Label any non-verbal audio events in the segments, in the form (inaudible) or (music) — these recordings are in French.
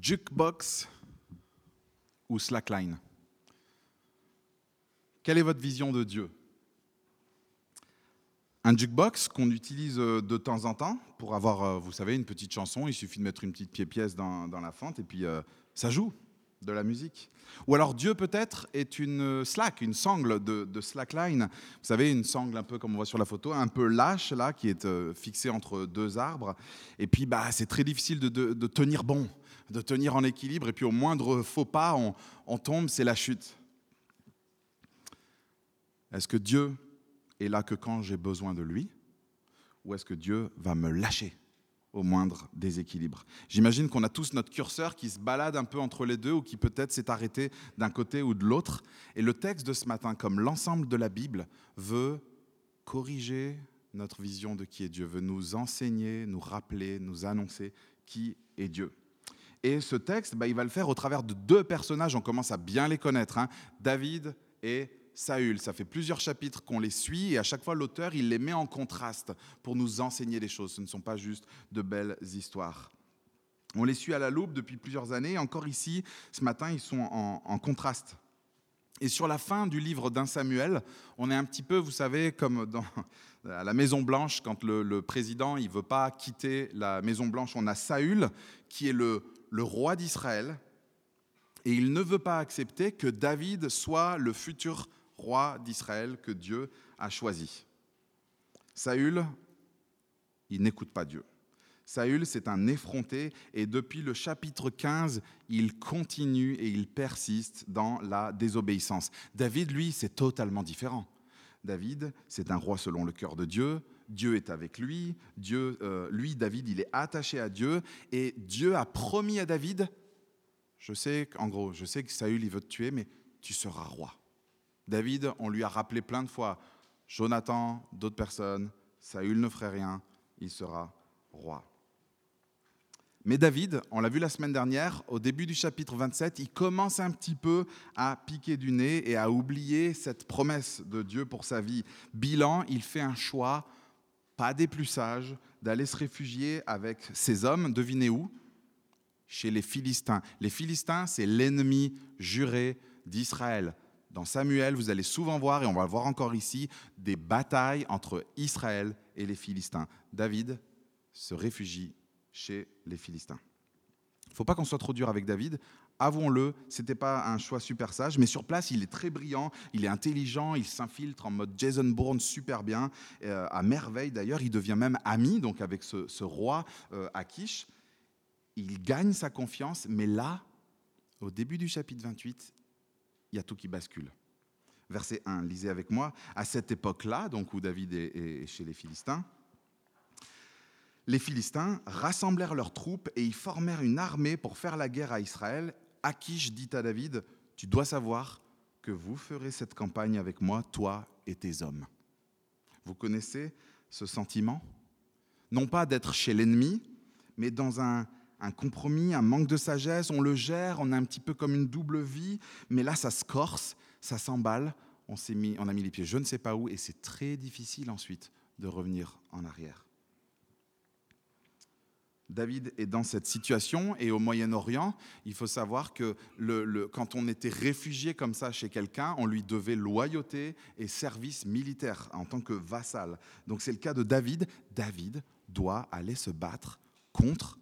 Jukebox ou slackline? Quelle est votre vision de Dieu? Un jukebox qu'on utilise euh, de temps en temps pour avoir, euh, vous savez, une petite chanson, il suffit de mettre une petite pied-pièce dans, la fente et puis euh, ça joue de la musique. Ou alors Dieu peut-être est une slack, une sangle de, slackline. Vous savez, une sangle un peu comme on voit sur la photo, un peu lâche là, qui est fixée entre deux arbres. Et puis bah, c'est très difficile de, tenir bon, de tenir en équilibre. Et puis au moindre faux pas, on, tombe, c'est la chute. Est-ce que Dieu est là que quand j'ai besoin de lui Ou est-ce que Dieu va me lâcher au moindre déséquilibre? J'imagine qu'on a tous notre curseur qui se balade un peu entre les deux ou qui peut-être s'est arrêté d'un côté ou de l'autre. Et le texte de ce matin, comme l'ensemble de la Bible, veut corriger notre vision de qui est Dieu, veut nous enseigner, nous rappeler, nous annoncer qui est Dieu. Et ce texte, bah, il va le faire au travers de deux personnages, on commence à bien les connaître, hein, David et Saül. Ça fait plusieurs chapitres qu'on les suit et à chaque fois l'auteur il les met en contraste pour nous enseigner des choses. Ce ne sont pas juste de belles histoires. On les suit à la loupe depuis plusieurs années. Encore ici, ce matin, ils sont en, en contraste. Et sur la fin du livre d'un Samuel, on est un petit peu, vous savez, comme dans, à la Maison Blanche, quand le, le président il veut pas quitter la Maison Blanche, on a Saül qui est le, le roi d'Israël, et il ne veut pas accepter que David soit le futur roi d'Israël que Dieu a choisi. Saül, il n'écoute pas Dieu. Saül, c'est un effronté et depuis le chapitre 15, il continue et il persiste dans la désobéissance. David, lui, c'est totalement différent. David, c'est un roi selon le cœur de Dieu. Dieu est avec lui. Dieu, euh, lui, David, il est attaché à Dieu et Dieu a promis à David. Je sais, en gros, je sais que Saül, il veut te tuer, mais tu seras roi. David, on lui a rappelé plein de fois, Jonathan, d'autres personnes, Saül ne ferait rien, il sera roi. Mais David, on l'a vu la semaine dernière, au début du chapitre 27, il commence un petit peu à piquer du nez et à oublier cette promesse de Dieu pour sa vie. Bilan, il fait un choix, pas des plus sages, d'aller se réfugier avec ses hommes, devinez où? Chez les Philistins. Les Philistins, c'est l'ennemi juré d'Israël. Dans Samuel, vous allez souvent voir, et on va le voir encore ici, des batailles entre Israël et les Philistins. David se réfugie chez les Philistins. Il ne faut pas qu'on soit trop dur avec David. Avouons-le, ce n'était pas un choix super sage, mais sur place, il est très brillant, il est intelligent, il s'infiltre en mode Jason Bourne super bien, euh, à merveille d'ailleurs. Il devient même ami donc avec ce, roi euh, Akish. Il gagne sa confiance, mais là, au début du chapitre 28, il y a tout qui bascule. Verset 1, lisez avec moi. À cette époque-là, donc où David est, chez les Philistins, les Philistins rassemblèrent leurs troupes et y formèrent une armée pour faire la guerre à Israël. Akish dit à David, tu dois savoir que vous ferez cette campagne avec moi, toi et tes hommes. Vous connaissez ce sentiment? Non pas d'être chez l'ennemi, mais dans un, compromis, un manque de sagesse, on le gère, on a un petit peu comme une double vie, mais là ça se corse, ça s'emballe, on, mis, on a mis les pieds je ne sais pas où, et c'est très difficile ensuite de revenir en arrière. David est dans cette situation et au Moyen-Orient, il faut savoir que quand on était réfugié comme ça chez quelqu'un, on lui devait loyauté et service militaire en tant que vassal. Donc c'est le cas de David. David doit aller se battre contre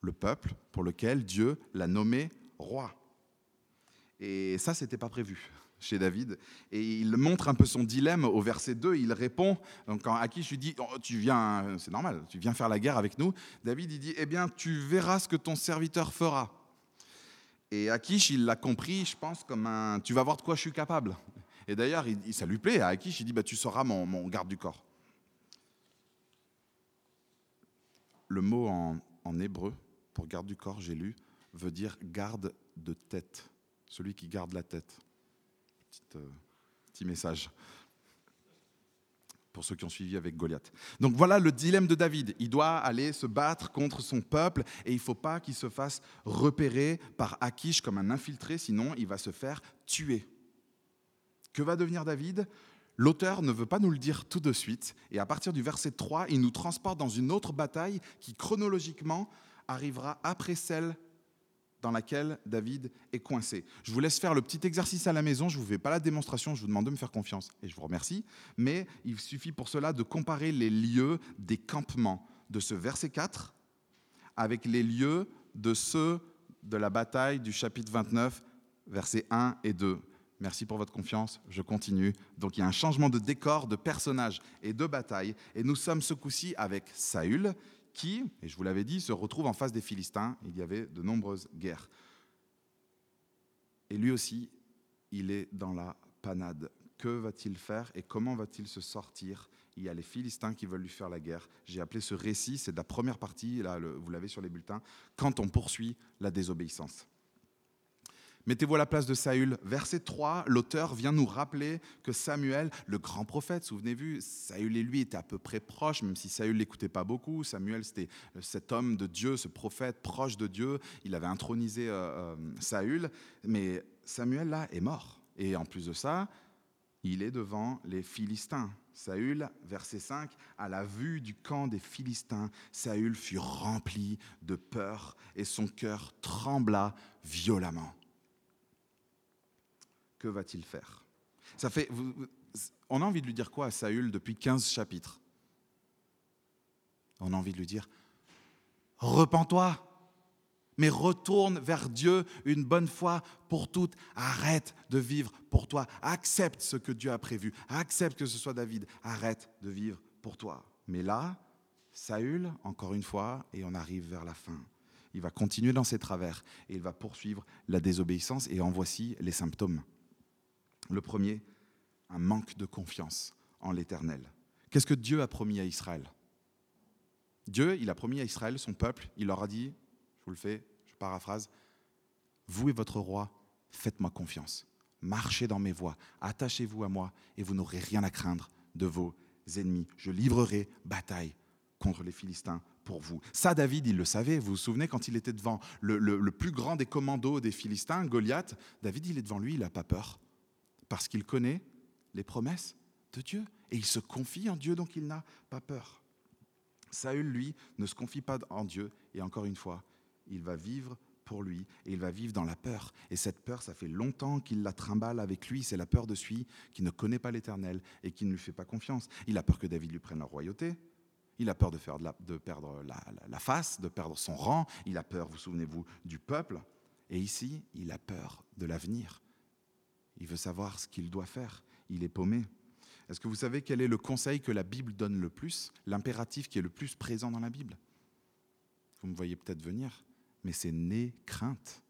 le peuple pour lequel Dieu l'a nommé roi. Et ça, c'était pas prévu chez David. Et il montre un peu son dilemme au verset 2. Il répond, donc quand Akish lui dit, oh, tu viens, c'est normal, tu viens faire la guerre avec nous. David, il dit, eh bien, tu verras ce que ton serviteur fera. Et Akish, il l'a compris, je pense, comme un, tu vas voir de quoi je suis capable. Et d'ailleurs, ça lui plaît à Akish, il dit, bah, tu seras mon, garde du corps. Le mot en hébreu, pour garde du corps, j'ai lu, veut dire garde de tête, celui qui garde la tête. Petit, euh, petit message pour ceux qui ont suivi avec Goliath. Donc voilà le dilemme de David. Il doit aller se battre contre son peuple et il ne faut pas qu'il se fasse repérer par Akish comme un infiltré, sinon il va se faire tuer. Que va devenir David? L'auteur ne veut pas nous le dire tout de suite, et à partir du verset 3, il nous transporte dans une autre bataille qui chronologiquement arrivera après celle dans laquelle David est coincé. Je vous laisse faire le petit exercice à la maison, je ne vous fais pas la démonstration, je vous demande de me faire confiance et je vous remercie, mais il suffit pour cela de comparer les lieux des campements de ce verset 4 avec les lieux de ceux de la bataille du chapitre 29, versets 1 et 2. Merci pour votre confiance, je continue. Donc il y a un changement de décor, de personnage et de bataille. Et nous sommes ce coup-ci avec Saül, qui, et je vous l'avais dit, se retrouve en face des Philistins. Il y avait de nombreuses guerres. Et lui aussi, il est dans la panade. Que va-t-il faire et comment va-t-il se sortir? Il y a les Philistins qui veulent lui faire la guerre. J'ai appelé ce récit, c'est de la première partie, là, vous l'avez sur les bulletins, quand on poursuit la désobéissance. Mettez-vous à la place de Saül. Verset 3, l'auteur vient nous rappeler que Samuel, le grand prophète, souvenez-vous, Saül et lui étaient à peu près proches, même si Saül l'écoutait pas beaucoup. Samuel, c'était cet homme de Dieu, ce prophète proche de Dieu. Il avait intronisé euh, euh, Saül, mais Samuel, là, est mort. Et en plus de ça, il est devant les Philistins. Saül, verset 5, à la vue du camp des Philistins, Saül fut rempli de peur et son cœur trembla violemment va-t-il faire? Ça fait, On a envie de lui dire quoi à Saül depuis 15 chapitres? On a envie de lui dire Repends-toi, mais retourne vers Dieu une bonne fois pour toutes. Arrête de vivre pour toi. Accepte ce que Dieu a prévu. Accepte que ce soit David. Arrête de vivre pour toi. Mais là, Saül, encore une fois, et on arrive vers la fin. Il va continuer dans ses travers et il va poursuivre la désobéissance. Et en voici les symptômes. Le premier, un manque de confiance en l'Éternel. Qu'est-ce que Dieu a promis à Israël? Dieu, il a promis à Israël, son peuple, il leur a dit, je vous le fais, je paraphrase, vous et votre roi, faites-moi confiance, marchez dans mes voies, attachez-vous à moi et vous n'aurez rien à craindre de vos ennemis. Je livrerai bataille contre les Philistins pour vous. Ça, David, il le savait. Vous vous souvenez quand il était devant le, plus grand des commandos des Philistins, Goliath, David, il est devant lui, il n'a pas peur parce qu'il connaît les promesses de Dieu et il se confie en Dieu, donc il n'a pas peur. Saül, lui, ne se confie pas en Dieu et encore une fois, il va vivre pour lui et il va vivre dans la peur. Et cette peur, ça fait longtemps qu'il la trimballe avec lui. C'est la peur de celui qui ne connaît pas l'Éternel et qui ne lui fait pas confiance. Il a peur que David lui prenne la royauté. Il a peur de, faire de, perdre la, la, face, de perdre son rang. Il a peur, vous souvenez-vous, du peuple. Et ici, il a peur de l'avenir. Il veut savoir ce qu'il doit faire. Il est paumé. Est-ce que vous savez quel est le conseil que la Bible donne le plus, l'impératif qui est le plus présent dans la Bible? Vous me voyez peut-être venir, mais c'est n'aie crainte,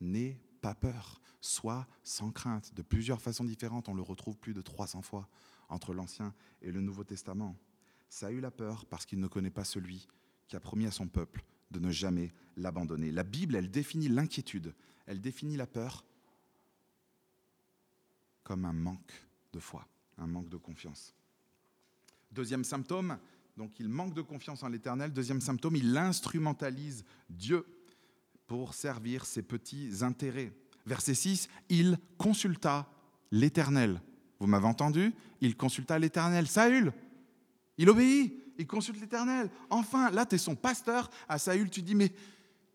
n'aie pas peur, sois sans crainte. De plusieurs façons différentes, on le retrouve plus de 300 fois entre l'Ancien et le Nouveau Testament. Ça a eu la peur parce qu'il ne connaît pas celui qui a promis à son peuple de ne jamais l'abandonner. La Bible, elle définit l'inquiétude, elle définit la peur comme un manque de foi, un manque de confiance. Deuxième symptôme, donc il manque de confiance en l'Éternel. Deuxième symptôme, il instrumentalise Dieu pour servir ses petits intérêts. Verset 6, il consulta l'Éternel. Vous m'avez entendu? Il consulta l'Éternel. Saül, il obéit, il consulte l'Éternel. Enfin, là, tu es son pasteur. À Saül, tu dis, mais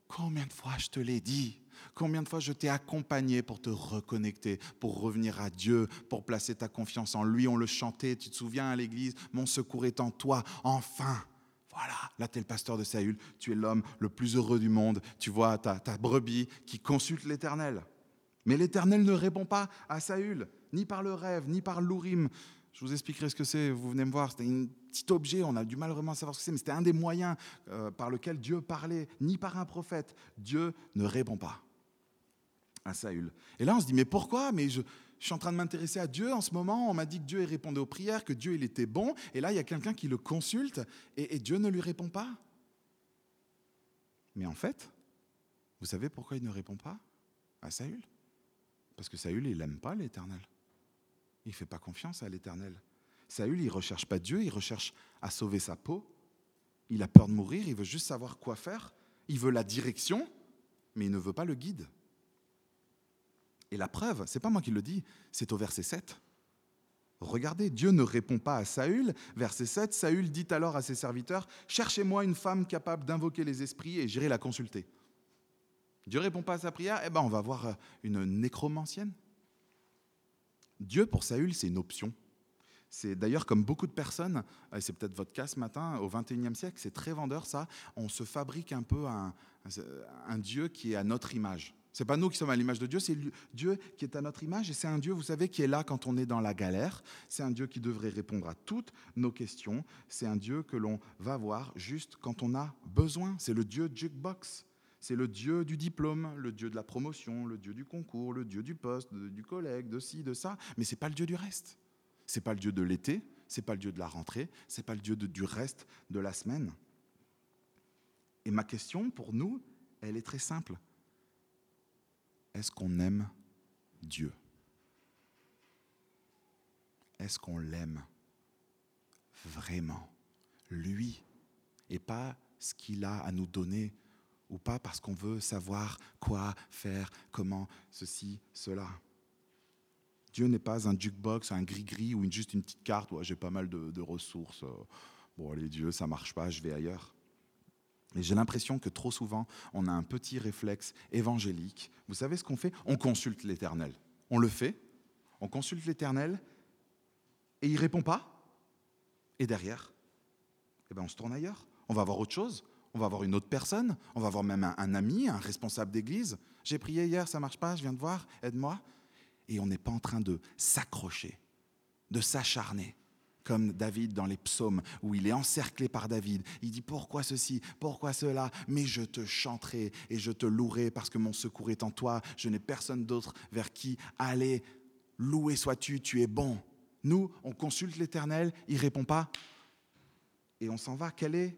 combien de fois je te l'ai dit? Combien de fois je t'ai accompagné pour te reconnecter, pour revenir à Dieu, pour placer ta confiance en lui? On le chantait, tu te souviens à l'église, mon secours est en toi, enfin. Voilà, là tu es le pasteur de Saül, tu es l'homme le plus heureux du monde, tu vois ta, brebis qui consulte l'Éternel. Mais l'Éternel ne répond pas à Saül, ni par le rêve, ni par l'ourim. Je vous expliquerai ce que c'est, vous venez me voir, c'était un petit objet, on a du mal vraiment à savoir ce que c'est, mais c'était un des moyens euh, par lequel Dieu parlait, ni par un prophète. Dieu ne répond pas à Saül. Et là, on se dit, mais pourquoi? Mais je, suis en train de m'intéresser à Dieu en ce moment. On m'a dit que Dieu répondait aux prières, que Dieu il était bon. Et là, il y a quelqu'un qui le consulte et, Dieu ne lui répond pas. Mais en fait, vous savez pourquoi il ne répond pas à Saül? Parce que Saül, il n'aime pas l'Éternel. Il ne fait pas confiance à l'Éternel. Saül, il ne recherche pas Dieu, il recherche à sauver sa peau. Il a peur de mourir, il veut juste savoir quoi faire. Il veut la direction, mais il ne veut pas le guide. Et la preuve, c'est pas moi qui le dis, c'est au verset 7. Regardez, Dieu ne répond pas à Saül. Verset 7, Saül dit alors à ses serviteurs, Cherchez-moi une femme capable d'invoquer les esprits et j'irai la consulter. Dieu répond pas à sa prière, eh ben on va voir euh, une nécromancienne. Dieu pour Saül, c'est une option. C'est d'ailleurs comme beaucoup de personnes, et c'est peut-être votre cas ce matin, au XXIe siècle, c'est très vendeur ça, on se fabrique un peu un Dieu qui est à notre image. C'est pas nous qui sommes à l'image de Dieu, c'est Dieu qui est à notre image et c'est un Dieu, vous savez, qui est là quand on est dans la galère. C'est un Dieu qui devrait répondre à toutes nos questions. C'est un Dieu que l'on va voir juste quand on a besoin. C'est le Dieu jukebox. C'est le Dieu du diplôme, le Dieu de la promotion, le Dieu du concours, le Dieu du poste, du collègue, de ci, de ça. Mais c'est pas le Dieu du reste. C'est pas le Dieu de l'été. C'est pas le Dieu de la rentrée. C'est pas le Dieu du reste de la semaine. Et ma question pour nous, elle est très simple est-ce qu'on aime Dieu? Est-ce qu'on l'aime vraiment? Lui et pas ce qu'il a à nous donner ou pas parce qu'on veut savoir quoi faire, comment, ceci, cela. Dieu n'est pas un jukebox, un gris-gris ou juste une petite carte j'ai pas mal de, de ressources. Bon, allez, Dieu, ça marche pas, je vais ailleurs. Et j'ai l'impression que trop souvent, on a un petit réflexe évangélique. Vous savez ce qu'on fait? On consulte l'Éternel. On le fait, on consulte l'Éternel, et il répond pas. Et derrière, eh ben on se tourne ailleurs. On va voir autre chose. On va voir une autre personne. On va voir même un, ami, un responsable d'église. J'ai prié hier, ça marche pas, je viens de voir, aide-moi. Et on n'est pas en train de s'accrocher, de s'acharner comme David dans les psaumes, où il est encerclé par David. Il dit, pourquoi ceci, pourquoi cela? Mais je te chanterai et je te louerai parce que mon secours est en toi. Je n'ai personne d'autre vers qui aller. Loué sois-tu, tu es bon. Nous, on consulte l'Éternel, il répond pas, et on s'en va. Quel est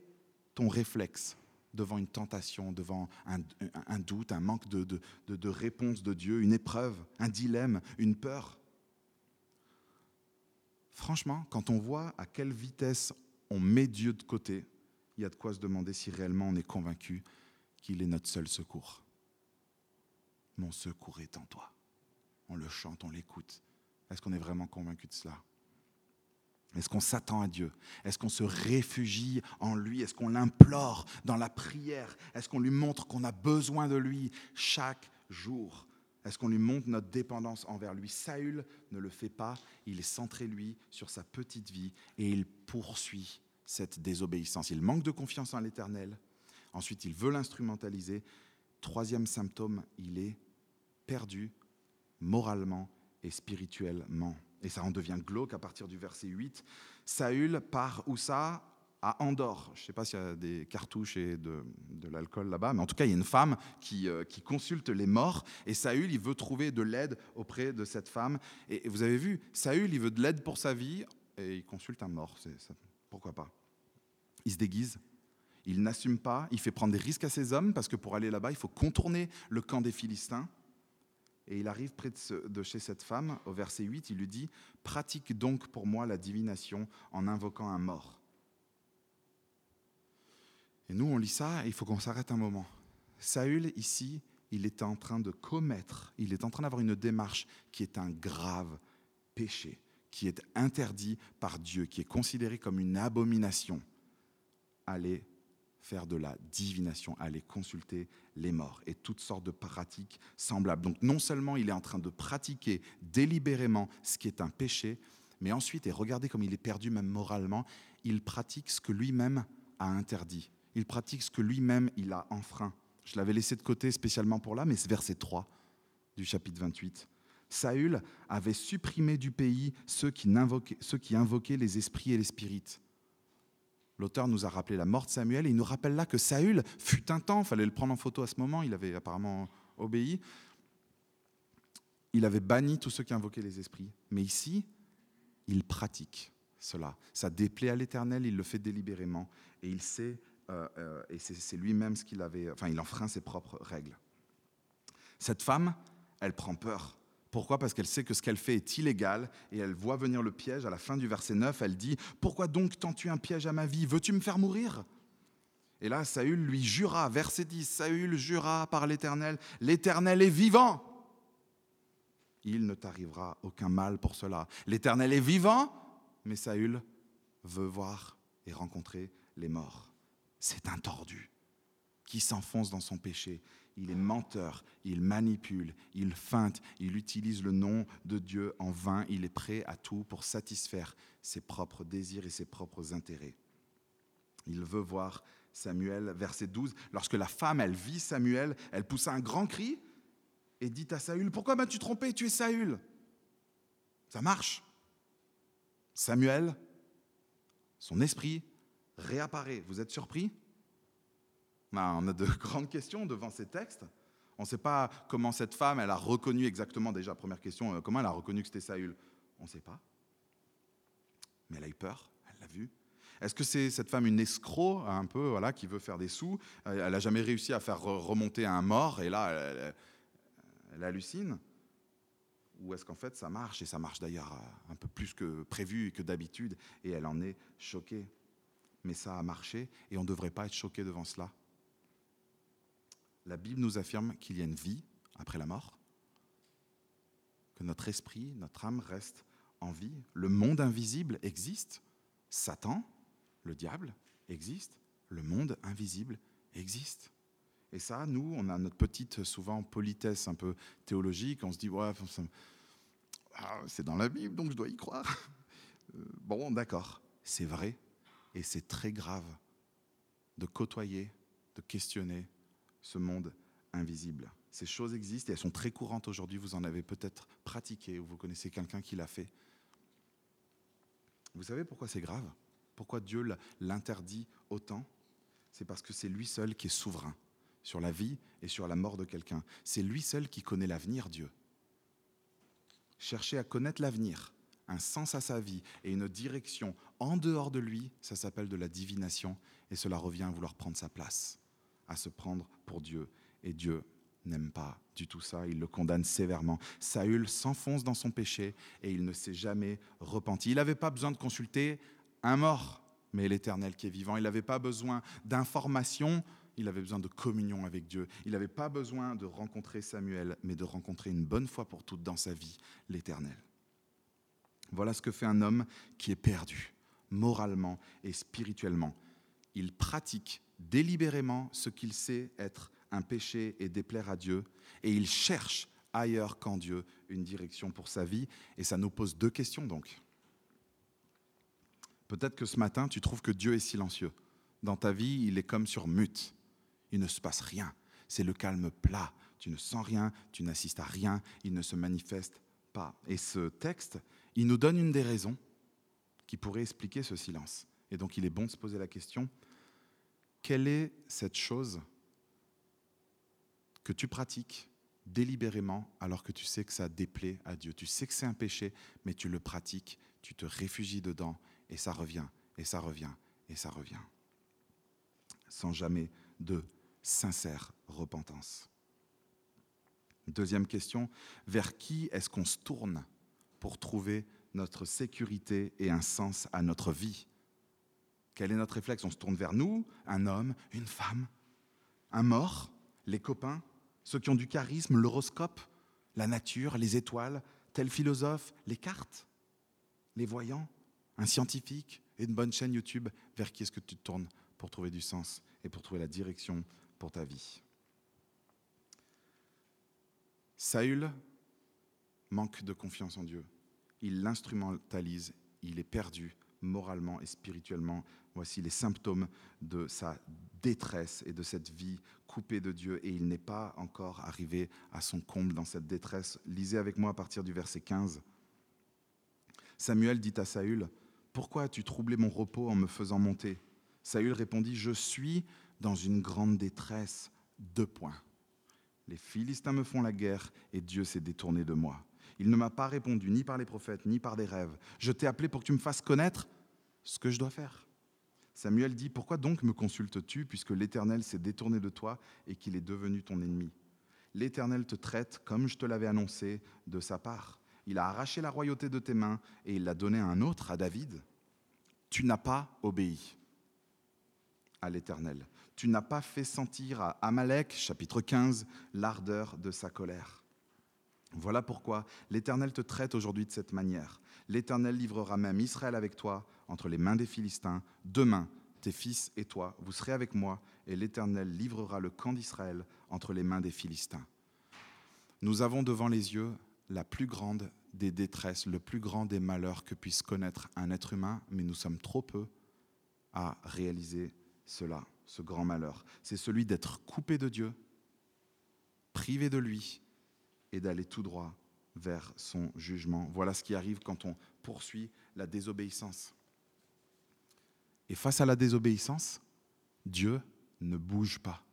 ton réflexe devant une tentation, devant un, doute, un manque de, de réponse de Dieu, une épreuve, un dilemme, une peur? Franchement, quand on voit à quelle vitesse on met Dieu de côté, il y a de quoi se demander si réellement on est convaincu qu'il est notre seul secours. Mon secours est en toi. On le chante, on l'écoute. Est-ce qu'on est vraiment convaincu de cela? Est-ce qu'on s'attend à Dieu? Est-ce qu'on se réfugie en lui? Est-ce qu'on l'implore dans la prière? Est-ce qu'on lui montre qu'on a besoin de lui chaque jour? Est-ce qu'on lui montre notre dépendance envers lui? Saül ne le fait pas, il est centré, lui, sur sa petite vie et il poursuit cette désobéissance. Il manque de confiance en l'Éternel. Ensuite, il veut l'instrumentaliser. Troisième symptôme, il est perdu moralement et spirituellement. Et ça en devient glauque à partir du verset 8. Saül part où ça? À Andorre. Je ne sais pas s'il y a des cartouches et de, l'alcool là-bas, mais en tout cas, il y a une femme qui, euh, qui, consulte les morts. Et Saül, il veut trouver de l'aide auprès de cette femme. Et, vous avez vu, Saül, il veut de l'aide pour sa vie et il consulte un mort. Pourquoi pas? Il se déguise. Il n'assume pas, il fait prendre des risques à ses hommes parce que pour aller là-bas, il faut contourner le camp des Philistins. Et il arrive près de, de, chez cette femme, au verset 8, il lui dit Pratique donc pour moi la divination en invoquant un mort. Et nous, on lit ça il faut qu'on s'arrête un moment. Saül, ici, il est en train de commettre, il est en train d'avoir une démarche qui est un grave péché, qui est interdit par Dieu, qui est considéré comme une abomination. Aller faire de la divination, aller consulter les morts et toutes sortes de pratiques semblables. Donc non seulement il est en train de pratiquer délibérément ce qui est un péché, mais ensuite, et regardez comme il est perdu même moralement, il pratique ce que lui-même a interdit il pratique ce que lui-même il a enfreint. Je l'avais laissé de côté spécialement pour là, mais c'est verset 3 du chapitre 28. Saül avait supprimé du pays ceux qui, invoquaient, ceux qui invoquaient les esprits et les spirites. L'auteur nous a rappelé la mort de Samuel et il nous rappelle là que Saül fut un temps, il fallait le prendre en photo à ce moment, il avait apparemment obéi, il avait banni tous ceux qui invoquaient les esprits. Mais ici, il pratique cela. Ça déplaît à l'Éternel, il le fait délibérément et il sait et c'est lui-même ce qu'il avait, enfin, il enfreint ses propres règles. Cette femme, elle prend peur. Pourquoi? Parce qu'elle sait que ce qu'elle fait est illégal et elle voit venir le piège. À la fin du verset 9, elle dit Pourquoi donc tends-tu un piège à ma vie? Veux-tu me faire mourir? Et là, Saül lui jura, verset 10 Saül jura par l'Éternel L'Éternel est vivant Il ne t'arrivera aucun mal pour cela. L'Éternel est vivant, mais Saül veut voir et rencontrer les morts c'est un tordu qui s'enfonce dans son péché. il est menteur, il manipule, il feinte, il utilise le nom de Dieu en vain, il est prêt à tout pour satisfaire ses propres désirs et ses propres intérêts. Il veut voir Samuel, verset 12. Lorsque la femme, elle vit Samuel, elle poussa un grand cri et dit à Saül, pourquoi m'as-tu trompé? Tu es Saül. Ça marche. Samuel, son esprit réapparaît. Vous êtes surpris? Ben, On a de (laughs) grandes questions devant ces textes. On ne sait pas comment cette femme, elle a reconnu exactement, déjà, première question, euh, comment elle a reconnu que c'était Saül? On ne sait pas. Mais elle a eu peur, elle l'a vu. Est-ce que c'est cette femme une escroc, un peu, voilà, qui veut faire des sous? Elle n'a jamais réussi à faire remonter un mort, et là, elle, elle hallucine? Ou est-ce qu'en fait, ça marche, et ça marche d'ailleurs un peu plus que prévu que d'habitude, et elle en est choquée Mais ça a marché, et on ne devrait pas être choqué devant cela. La Bible nous affirme qu'il y a une vie après la mort, que notre esprit, notre âme reste en vie. Le monde invisible existe. Satan, le diable, existe. Le monde invisible existe. Et ça, nous, on a notre petite, souvent, politesse un peu théologique. On se dit, ouais, ah, c'est dans la Bible, donc je dois y croire. Euh, bon, d'accord, c'est vrai. Et c'est très grave de côtoyer, de questionner ce monde invisible. Ces choses existent et elles sont très courantes aujourd'hui. Vous en avez peut-être pratiqué ou vous connaissez quelqu'un qui l'a fait. Vous savez pourquoi c'est grave? Pourquoi Dieu l'interdit autant? C'est parce que c'est lui seul qui est souverain sur la vie et sur la mort de quelqu'un. C'est lui seul qui connaît l'avenir, Dieu. Chercher à connaître l'avenir, un sens à sa vie et une direction en dehors de lui, ça s'appelle de la divination et cela revient à vouloir prendre sa place, à se prendre pour Dieu. Et Dieu n'aime pas du tout ça, il le condamne sévèrement. Saül s'enfonce dans son péché et il ne s'est jamais repenti. Il n'avait pas besoin de consulter un mort, mais l'Éternel qui est vivant. Il n'avait pas besoin d'informations, il avait besoin de communion avec Dieu. Il n'avait pas besoin de rencontrer Samuel, mais de rencontrer une bonne fois pour toutes dans sa vie l'Éternel. Voilà ce que fait un homme qui est perdu, moralement et spirituellement. Il pratique délibérément ce qu'il sait être un péché et déplaire à Dieu, et il cherche ailleurs qu'en Dieu une direction pour sa vie. Et ça nous pose deux questions donc. Peut-être que ce matin, tu trouves que Dieu est silencieux. Dans ta vie, il est comme sur mute. Il ne se passe rien. C'est le calme plat. Tu ne sens rien, tu n'assistes à rien, il ne se manifeste pas. Et ce texte, il nous donne une des raisons qui pourrait expliquer ce silence. Et donc il est bon de se poser la question, quelle est cette chose que tu pratiques délibérément alors que tu sais que ça déplaît à Dieu? Tu sais que c'est un péché, mais tu le pratiques, tu te réfugies dedans et ça revient, et ça revient, et ça revient. Sans jamais de sincère repentance. Deuxième question, vers qui est-ce qu'on se tourne pour trouver notre sécurité et un sens à notre vie. Quel est notre réflexe? On se tourne vers nous, un homme, une femme, un mort, les copains, ceux qui ont du charisme, l'horoscope, la nature, les étoiles, tel philosophe, les cartes, les voyants, un scientifique et une bonne chaîne YouTube, vers qui est-ce que tu te tournes pour trouver du sens et pour trouver la direction pour ta vie? Saül manque de confiance en Dieu. Il l'instrumentalise, il est perdu moralement et spirituellement. Voici les symptômes de sa détresse et de cette vie coupé de Dieu et il n'est pas encore arrivé à son comble dans cette détresse. Lisez avec moi à partir du verset 15. Samuel dit à Saül, Pourquoi as-tu troublé mon repos en me faisant monter? Saül répondit, Je suis dans une grande détresse. Deux points. Les Philistins me font la guerre et Dieu s'est détourné de moi. Il ne m'a pas répondu ni par les prophètes, ni par des rêves. Je t'ai appelé pour que tu me fasses connaître ce que je dois faire. Samuel dit, Pourquoi donc me consultes-tu puisque l'Éternel s'est détourné de toi et qu'il est devenu ton ennemi? L'Éternel te traite comme je te l'avais annoncé de sa part. Il a arraché la royauté de tes mains et il l'a donnée à un autre, à David. Tu n'as pas obéi à l'Éternel. Tu n'as pas fait sentir à Amalek, chapitre 15, l'ardeur de sa colère. Voilà pourquoi l'Éternel te traite aujourd'hui de cette manière. L'Éternel livrera même Israël avec toi entre les mains des Philistins. Demain, tes fils et toi, vous serez avec moi, et l'Éternel livrera le camp d'Israël entre les mains des Philistins. Nous avons devant les yeux la plus grande des détresses, le plus grand des malheurs que puisse connaître un être humain, mais nous sommes trop peu à réaliser cela, ce grand malheur. C'est celui d'être coupé de Dieu, privé de lui, et d'aller tout droit vers son jugement. Voilà ce qui arrive quand on poursuit la désobéissance. Et face à la désobéissance, Dieu ne bouge pas.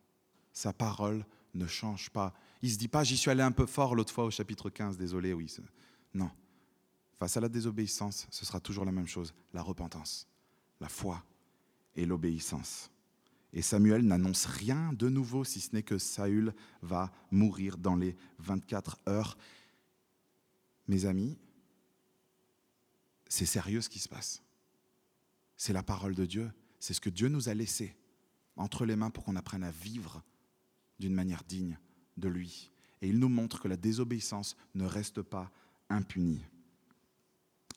Sa parole ne change pas. Il ne se dit pas, j'y suis allé un peu fort l'autre fois au chapitre 15, désolé, oui. Non. Face à la désobéissance, ce sera toujours la même chose, la repentance, la foi et l'obéissance. Et Samuel n'annonce rien de nouveau, si ce n'est que Saül va mourir dans les 24 heures. Mes amis, c'est sérieux ce qui se passe. C'est la parole de Dieu. C'est ce que Dieu nous a laissé entre les mains pour qu'on apprenne à vivre d'une manière digne de lui. Et il nous montre que la désobéissance ne reste pas impunie.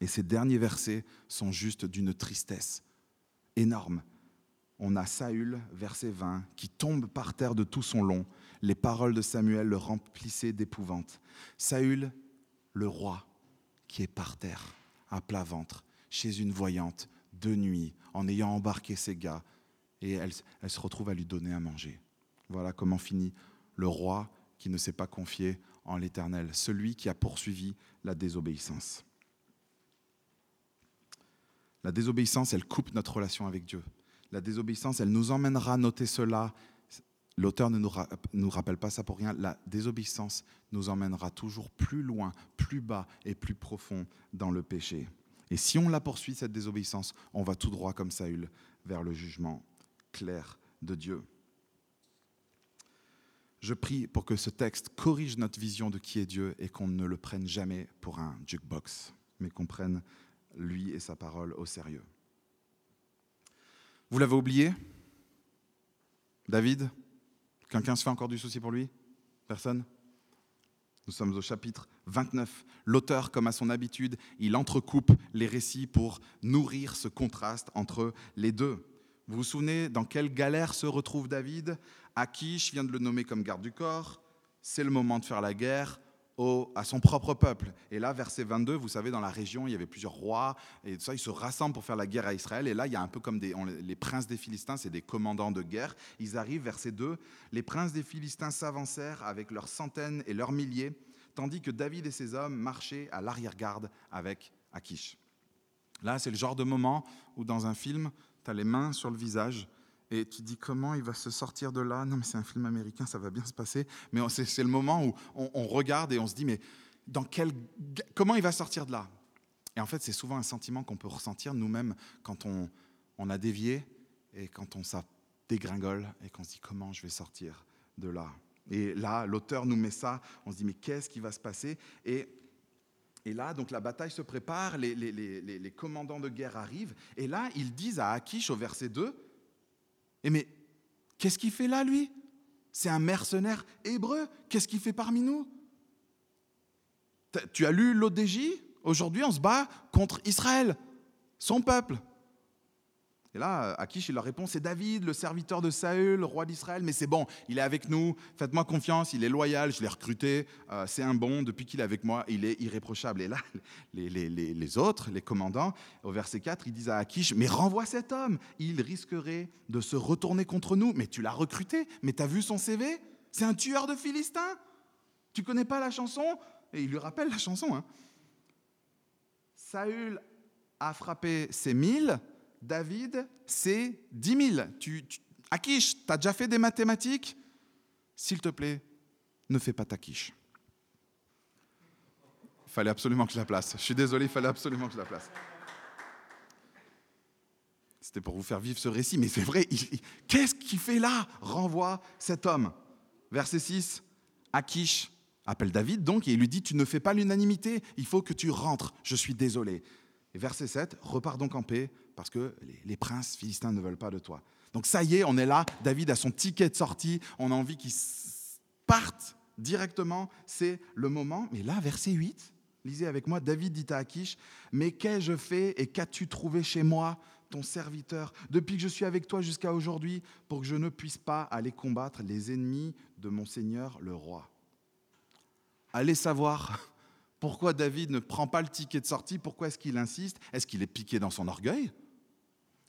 Et ces derniers versets sont juste d'une tristesse énorme. On a Saül, verset 20, qui tombe par terre de tout son long. Les paroles de Samuel le remplissaient d'épouvante. Saül, le roi, qui est par terre, à plat ventre, chez une voyante, de nuit, en ayant embarqué ses gars, et elle, elle se retrouve à lui donner à manger. Voilà comment finit le roi qui ne s'est pas confié en l'Éternel, celui qui a poursuivi la désobéissance. La désobéissance, elle coupe notre relation avec Dieu. La désobéissance, elle nous emmènera, noter cela, l'auteur ne nous rappelle pas ça pour rien, la désobéissance nous emmènera toujours plus loin, plus bas et plus profond dans le péché. Et si on la poursuit, cette désobéissance, on va tout droit comme Saül vers le jugement clair de Dieu. Je prie pour que ce texte corrige notre vision de qui est Dieu et qu'on ne le prenne jamais pour un jukebox, mais qu'on prenne lui et sa parole au sérieux. Vous l'avez oublié? David? Quelqu'un se fait encore du souci pour lui? Personne? Nous sommes au chapitre 29. L'auteur, comme à son habitude, il entrecoupe les récits pour nourrir ce contraste entre les deux. Vous vous souvenez dans quelle galère se retrouve David? Akish vient de le nommer comme garde du corps. C'est le moment de faire la guerre à son propre peuple. Et là, verset 22, vous savez, dans la région, il y avait plusieurs rois, et tout ça, ils se rassemblent pour faire la guerre à Israël. Et là, il y a un peu comme les princes des Philistins, c'est des commandants de guerre. Ils arrivent, verset 2, les princes des Philistins s'avancèrent avec leurs centaines et leurs milliers, tandis que David et ses hommes marchaient à l'arrière-garde avec Akish. Là, c'est le genre de moment où dans un film, tu as les mains sur le visage, et tu dis comment il va se sortir de là? Non, mais c'est un film américain, ça va bien se passer. Mais c'est le moment où on, regarde et on se dit, mais dans quel, comment il va sortir de là? Et en fait, c'est souvent un sentiment qu'on peut ressentir nous-mêmes quand on, on, a dévié et quand on ça dégringole et qu'on se dit comment je vais sortir de là? Et là, l'auteur nous met ça, on se dit mais qu'est-ce qui va se passer? Et, et là, donc la bataille se prépare, les, les, les, les, commandants de guerre arrivent, et là, ils disent à Akish au verset 2, et mais qu'est-ce qu'il fait là, lui? C'est un mercenaire hébreu. Qu'est-ce qu'il fait parmi nous? Tu as lu l'ODJ Aujourd'hui, on se bat contre Israël, son peuple. Et là, Akish, il leur répond, c'est David, le serviteur de Saül, roi d'Israël, mais c'est bon, il est avec nous, faites-moi confiance, il est loyal, je l'ai recruté, euh, c'est un bon, depuis qu'il est avec moi, il est irréprochable. Et là, (laughs) les, autres, les commandants, au verset 4, ils disent à Akish, mais renvoie cet homme, il risquerait de se retourner contre nous, mais tu l'as recruté, mais tu as vu son CV C'est un tueur de Philistins Tu connais pas la chanson? Et il lui rappelle la chanson. Hein. Saül a frappé ses mille, David, c'est 10 000. Tu, Akish, tu as déjà fait des mathématiques? S'il te plaît, ne fais pas ta quiche. Fallait absolument que je la place. Je suis désolé, il fallait absolument que je la place. C'était pour vous faire vivre ce récit, mais c'est vrai. Qu'est-ce qu'il fait là? Renvoie cet homme. Verset 6, Akish appelle David donc et il lui dit, tu ne fais pas l'unanimité, il faut que tu rentres, je suis désolé. Et verset 7, repars donc en paix, parce que les, princes philistins ne veulent pas de toi. Donc ça y est, on est là, David a son ticket de sortie, on a envie qu'il parte directement, c'est le moment. Mais là, verset 8, lisez avec moi, David dit à Akish, mais qu'ai-je fait et qu'as-tu trouvé chez moi ton serviteur, depuis que je suis avec toi jusqu'à aujourd'hui, pour que je ne puisse pas aller combattre les ennemis de mon Seigneur le roi? Allez savoir pourquoi David ne prend pas le ticket de sortie, pourquoi est-ce qu'il insiste? Est-ce qu'il est piqué dans son orgueil?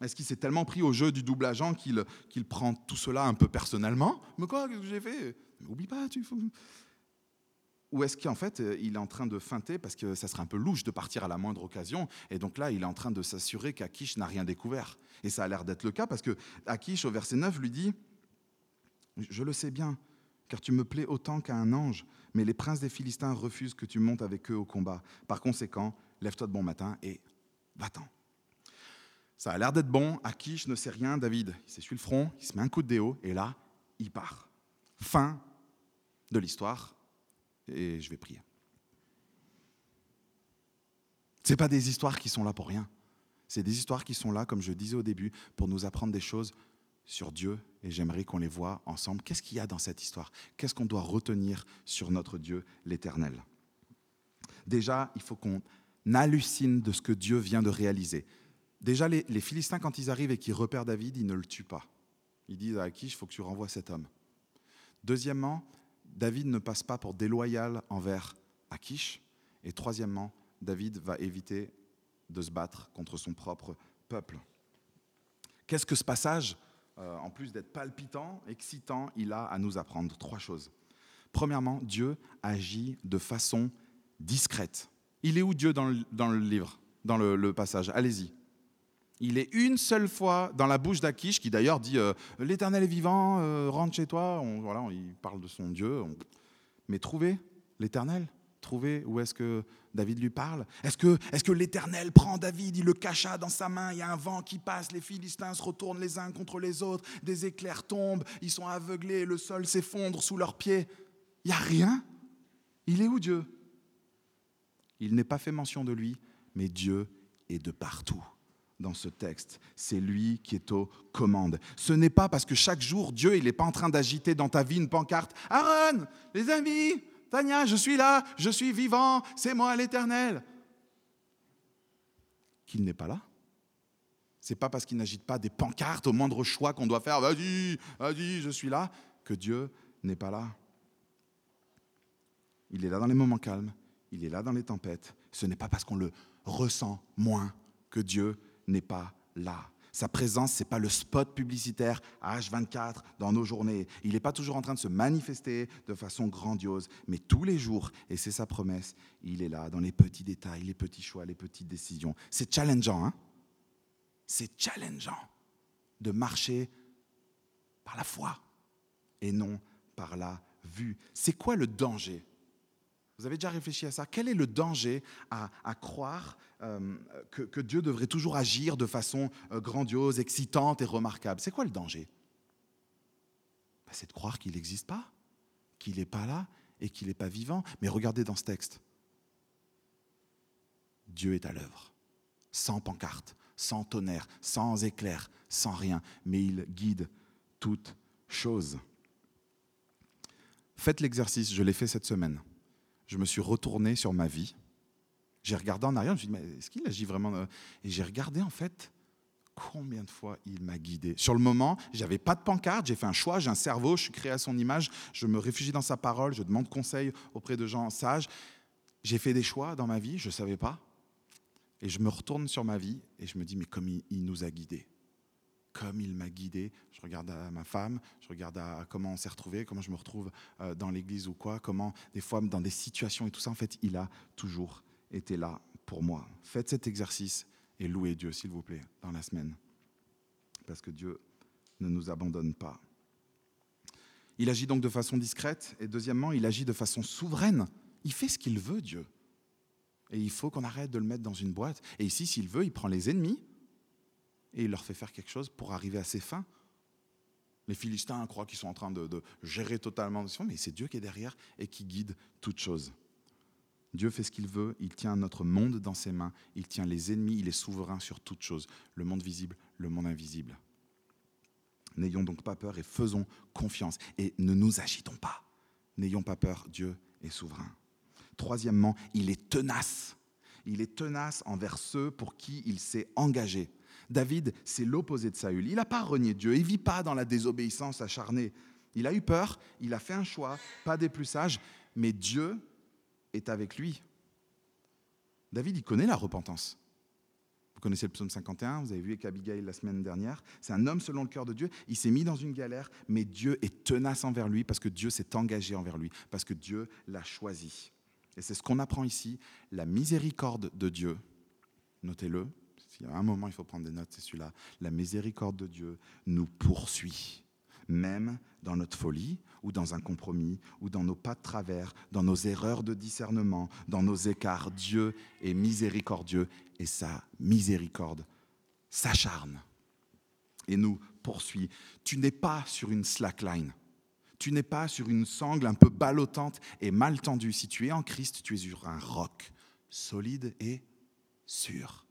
Est-ce qu'il s'est tellement pris au jeu du double agent qu'il prend tout cela un peu personnellement? Mais quoi, que j'ai fait? Oublie pas, tu faut... Ou est-ce qu'en fait, euh, il est en train de feinter parce que ça serait un peu louche de partir à la moindre occasion Et donc là, il est en train de s'assurer qu'Akish n'a rien découvert? Et ça a l'air d'être le cas parce que Akish, au verset 9, lui dit Je le sais bien, car tu me plais autant qu'à un ange, mais les princes des Philistins refusent que tu montes avec eux au combat. Par conséquent, lève-toi de bon matin et va-t'en. Ça a l'air d'être bon. Akish ne sait rien. David, il s'essuie le front, il se met un coup de déo, et là, il part. Fin de l'histoire et je vais prier. Ce pas des histoires qui sont là pour rien. C'est des histoires qui sont là, comme je disais au début, pour nous apprendre des choses sur Dieu et j'aimerais qu'on les voit ensemble. Qu'est-ce qu'il y a dans cette histoire? Qu'est-ce qu'on doit retenir sur notre Dieu, l'Éternel? Déjà, il faut qu'on hallucine de ce que Dieu vient de réaliser. Déjà, les, Philistins, quand ils arrivent et qu'ils repèrent David, ils ne le tuent pas. Ils disent à qui il faut que tu renvoies cet homme. Deuxièmement, David ne passe pas pour déloyal envers Akish. Et troisièmement, David va éviter de se battre contre son propre peuple. Qu'est-ce que ce passage, euh, en plus d'être palpitant, excitant, il a à nous apprendre Trois choses. Premièrement, Dieu agit de façon discrète. Il est où Dieu dans le, livre, dans le passage? Allez-y. Il est une seule fois dans la bouche d'Akish, qui d'ailleurs dit euh, L'Éternel est vivant, euh, rentre chez toi. voilà, il parle de son Dieu. Mais trouvez l'Éternel. Trouvez où est-ce que David lui parle. Est-ce que, est que l'Éternel prend David, il le cacha dans sa main, il y a un vent qui passe, les Philistins se retournent les uns contre les autres, des éclairs tombent, ils sont aveuglés, le sol s'effondre sous leurs pieds. Il n'y a rien. Il est où Dieu? Il n'est pas fait mention de lui, mais Dieu est de partout dans ce texte. C'est lui qui est aux commandes. Ce n'est pas parce que chaque jour, Dieu, il n'est pas en train d'agiter dans ta vie une pancarte. Aaron, les amis, Tania, je suis là, je suis vivant, c'est moi l'éternel. Qu'il n'est pas là. C'est pas parce qu'il n'agite pas des pancartes au moindre choix qu'on doit faire, vas-y, vas-y, je suis là, que Dieu n'est pas là. Il est là dans les moments calmes, il est là dans les tempêtes. Ce n'est pas parce qu'on le ressent moins que Dieu n'est pas là. Sa présence, ce n'est pas le spot publicitaire H24 dans nos journées. Il n'est pas toujours en train de se manifester de façon grandiose, mais tous les jours, et c'est sa promesse, il est là dans les petits détails, les petits choix, les petites décisions. C'est challengeant, hein? C'est challengeant de marcher par la foi et non par la vue. C'est quoi le danger vous avez déjà réfléchi à ça? Quel est le danger à, croire euh, que, Dieu devrait toujours agir de façon euh, grandiose, excitante et remarquable? C'est quoi le danger? Ben, C'est de croire qu'il n'existe pas, qu'il n'est pas là et qu'il n'est pas vivant. Mais regardez dans ce texte. Dieu est à l'œuvre, sans pancarte, sans tonnerre, sans éclair, sans rien, mais il guide toutes choses. Faites l'exercice, je l'ai fait cette semaine je me suis retourné sur ma vie. J'ai regardé en arrière, je me suis dit, mais est-ce qu'il agit vraiment Et j'ai regardé en fait combien de fois il m'a guidé. Sur le moment, j'avais pas de pancarte, j'ai fait un choix, j'ai un cerveau, je suis créé à son image, je me réfugie dans sa parole, je demande conseil auprès de gens sages. J'ai fait des choix dans ma vie, je ne savais pas. Et je me retourne sur ma vie et je me dis, mais comme il nous a guidés comme il m'a guidé. Je regarde à ma femme, je regarde à comment on s'est retrouvé, comment je me retrouve euh, dans l'église ou quoi, comment des fois dans des situations et tout ça, en fait, il a toujours été là pour moi. Faites cet exercice et louez Dieu, s'il vous plaît, dans la semaine. Parce que Dieu ne nous abandonne pas. Il agit donc de façon discrète et deuxièmement, il agit de façon souveraine. Il fait ce qu'il veut, Dieu. Et il faut qu'on arrête de le mettre dans une boîte. Et ici, s'il veut, il prend les ennemis, et il leur fait faire quelque chose pour arriver à ses fins. Les Philistins croient qu'ils sont en train de, gérer totalement, mais c'est Dieu qui est derrière et qui guide toutes choses. Dieu fait ce qu'il veut, il tient notre monde dans ses mains, il tient les ennemis, il est souverain sur toutes choses, le monde visible, le monde invisible. N'ayons donc pas peur et faisons confiance et ne nous agitons pas. N'ayons pas peur, Dieu est souverain. Troisièmement, il est tenace. Il est tenace envers ceux pour qui il s'est engagé. David, c'est l'opposé de Saül. Il n'a pas renié Dieu, il ne vit pas dans la désobéissance acharnée. Il a eu peur, il a fait un choix, pas des plus sages, mais Dieu est avec lui. David, il connaît la repentance. Vous connaissez le psaume 51, vous avez vu avec Abigail la semaine dernière. C'est un homme selon le cœur de Dieu. Il s'est mis dans une galère, mais Dieu est tenace envers lui parce que Dieu s'est engagé envers lui, parce que Dieu l'a choisi. Et c'est ce qu'on apprend ici. La miséricorde de Dieu, notez-le, s'il y a un moment il faut prendre des notes, c'est celui-là. La miséricorde de Dieu nous poursuit, même dans notre folie ou dans un compromis ou dans nos pas de travers, dans nos erreurs de discernement, dans nos écarts. Dieu est miséricordieux et sa miséricorde s'acharne et nous poursuit. Tu n'es pas sur une slackline. Tu n'es pas sur une sangle un peu ballottante et mal tendue. Si tu es en Christ, tu es sur un roc solide et sûr.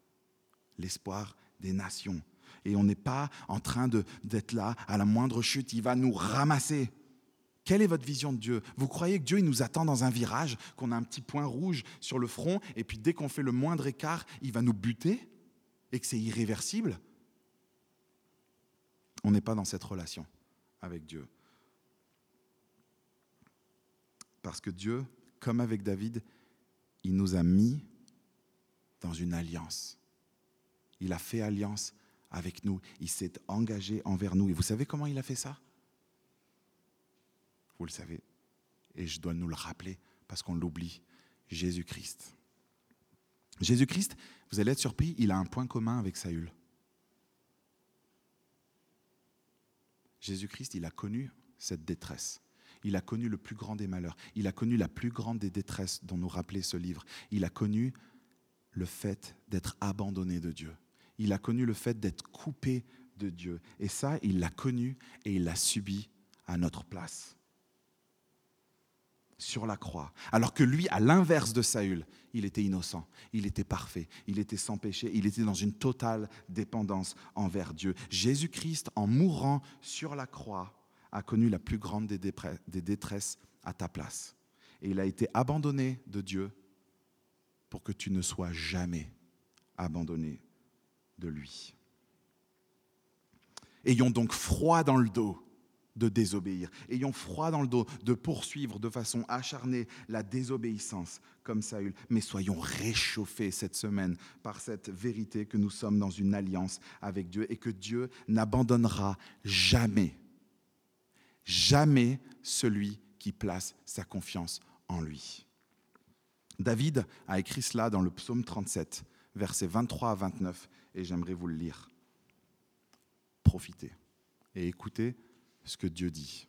L'espoir des nations. Et on n'est pas en train d'être là à la moindre chute. Il va nous ramasser. Quelle est votre vision de Dieu? Vous croyez que Dieu il nous attend dans un virage, qu'on a un petit point rouge sur le front, et puis dès qu'on fait le moindre écart, il va nous buter et que c'est irréversible? On n'est pas dans cette relation avec Dieu. Parce que Dieu, comme avec David, il nous a mis dans une alliance. Il a fait alliance avec nous. Il s'est engagé envers nous. Et vous savez comment il a fait ça? Vous le savez. Et je dois nous le rappeler parce qu'on l'oublie. Jésus-Christ. Jésus-Christ, vous allez être surpris, il a un point commun avec Saül. Jésus-Christ, il a connu cette détresse. Il a connu le plus grand des malheurs. Il a connu la plus grande des détresses dont nous rappelait ce livre. Il a connu le fait d'être abandonné de Dieu. Il a connu le fait d'être coupé de Dieu. Et ça, il l'a connu et il l'a subi à notre place. Sur la croix. Alors que lui, à l'inverse de Saül, il était innocent, il était parfait, il était sans péché, il était dans une totale dépendance envers Dieu. Jésus-Christ, en mourant sur la croix, a connu la plus grande des détresses à ta place. Et il a été abandonné de Dieu pour que tu ne sois jamais abandonné lui. Ayons donc froid dans le dos de désobéir. Ayons froid dans le dos de poursuivre de façon acharnée la désobéissance comme Saül. Mais soyons réchauffés cette semaine par cette vérité que nous sommes dans une alliance avec Dieu et que Dieu n'abandonnera jamais jamais celui qui place sa confiance en lui. David a écrit cela dans le psaume 37, versets 23 à 29, et j'aimerais vous le lire. Profitez et écoutez ce que Dieu dit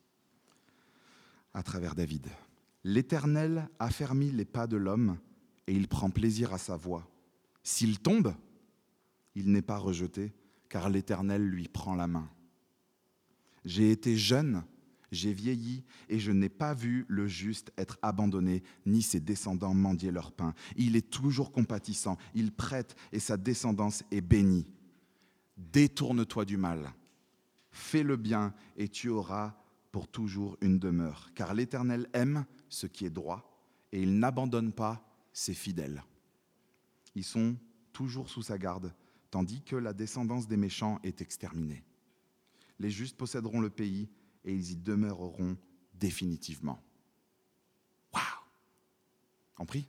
à travers David. L'Éternel affermit les pas de l'homme et il prend plaisir à sa voix. S'il tombe, il n'est pas rejeté, car l'Éternel lui prend la main. J'ai été jeune j'ai vieilli et je n'ai pas vu le juste être abandonné, ni ses descendants mendier leur pain. Il est toujours compatissant, il prête et sa descendance est bénie. Détourne-toi du mal, fais le bien et tu auras pour toujours une demeure. Car l'Éternel aime ce qui est droit et il n'abandonne pas ses fidèles. Ils sont toujours sous sa garde, tandis que la descendance des méchants est exterminée. Les justes posséderont le pays et ils y demeureront définitivement. Waouh On prie